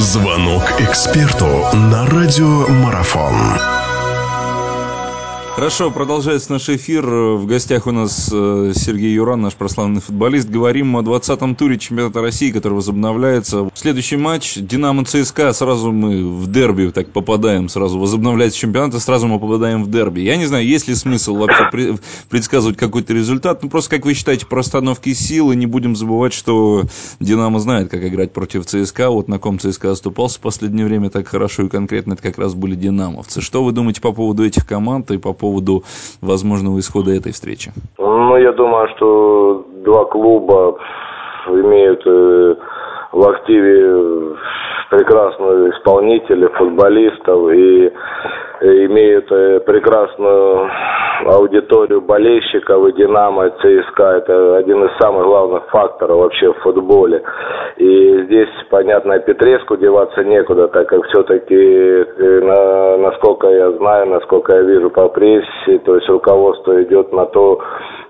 Звонок эксперту на радиомарафон. Хорошо, продолжается наш эфир. В гостях у нас э, Сергей Юран, наш прославленный футболист. Говорим о 20-м туре чемпионата России, который возобновляется. Следующий матч Динамо ЦСКА. Сразу мы в дерби так попадаем. Сразу возобновляется чемпионат, и сразу мы попадаем в дерби. Я не знаю, есть ли смысл вообще предсказывать какой-то результат. Ну, просто как вы считаете, по расстановке сил. И не будем забывать, что Динамо знает, как играть против ЦСКА. Вот на ком ЦСКА оступался в последнее время так хорошо и конкретно это как раз были динамовцы. Что вы думаете по поводу этих команд и по поводу поводу возможного исхода этой встречи? Ну, я думаю, что два клуба имеют э, в активе прекрасных исполнителей, футболистов и имеют э, прекрасную аудиторию болельщиков и Динамо, и ЦСКА. Это один из самых главных факторов вообще в футболе. И здесь, понятно, Петреску деваться некуда, так как все-таки, э, насколько я знаю, насколько я вижу по прессе, то есть руководство идет на то,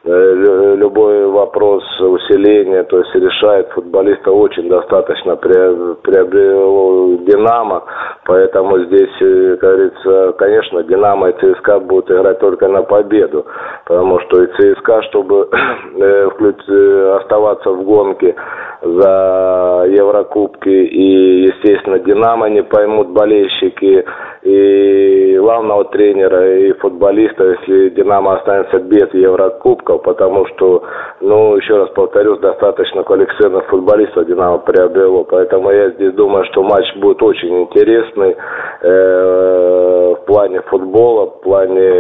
Э, любой вопрос усиления, то есть решает футболиста очень достаточно приобрел Динамо, поэтому здесь, э, как говорится, конечно, Динамо и ЦСКА будут играть только на победу, потому что и ЦСКА, чтобы э, оставаться в гонке за Еврокубки и, естественно, Динамо не поймут болельщики и главного тренера, и футболиста, если Динамо останется без Еврокубков, потому что, ну, еще раз повторюсь, достаточно квалифицированных футболистов Динамо приобрело, поэтому я здесь думаю, что матч будет очень интересный э, в плане футбола, в плане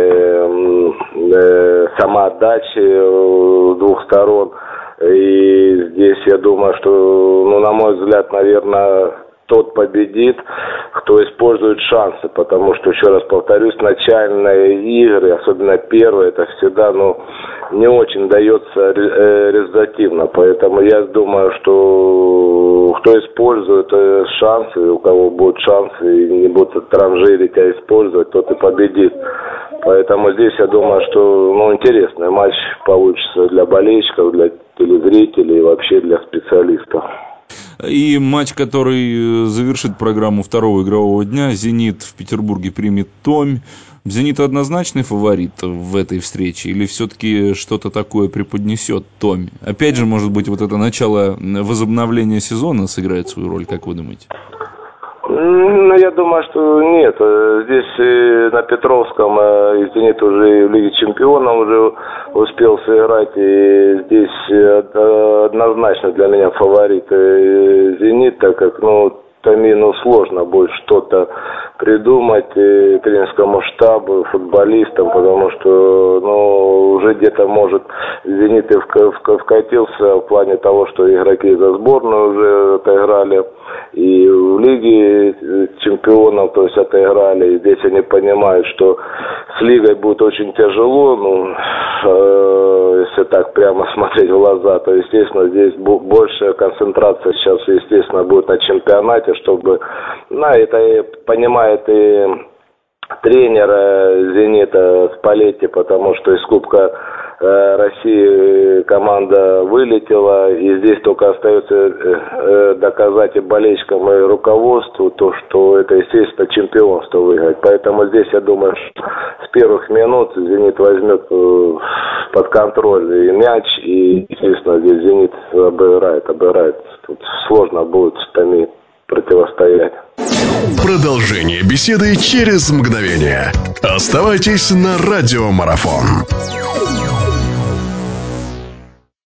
э, самоотдачи э, двух сторон. И здесь я думаю, что, ну, на мой взгляд, наверное, тот победит, кто использует шансы, потому что, еще раз повторюсь, начальные игры, особенно первые, это всегда, ну, не очень дается э, результативно, поэтому я думаю, что кто использует э, шансы, у кого будут шансы и не будут транжирить, а использовать, тот и победит. Поэтому здесь я думаю, что ну, интересный матч получится для болельщиков, для телезрителей и вообще для специалистов. И матч, который э, завершит программу второго игрового дня, «Зенит» в Петербурге примет «Томь». «Зенит» однозначный фаворит в этой встрече или все-таки что-то такое преподнесет «Томь»? Опять же, может быть, вот это начало возобновления сезона сыграет свою роль, как вы думаете? Ну, я думаю, что нет. Э, здесь э, на Петровском э, «Зенит» уже в Лиге Чемпионов уже успел сыграть. И здесь однозначно для меня фаворит «Зенит», так как, ну, Тамину сложно будет что-то придумать тренерскому штабу, футболистам, потому что ну, уже где-то может «Зенит» и вкатился в плане того, что игроки за сборную уже отыграли и в Лиге чемпионов, то есть отыграли. И здесь они понимают, что с Лигой будет очень тяжело, ну, э, если так прямо смотреть в глаза, то, естественно, здесь большая концентрация сейчас, естественно, будет на чемпионате, чтобы, на это понимает и тренера «Зенита» Спалетти, потому что из Кубка Э, России команда вылетела, и здесь только остается э, э, доказать болельщикам, и руководству то, что это, естественно, чемпионство выиграть. Поэтому здесь, я думаю, с первых минут «Зенит» возьмет под контроль и мяч, и, естественно, здесь «Зенит» обыграет, обыграет. Тут сложно будет с Томи противостоять. Продолжение беседы через мгновение. Оставайтесь на радиомарафон.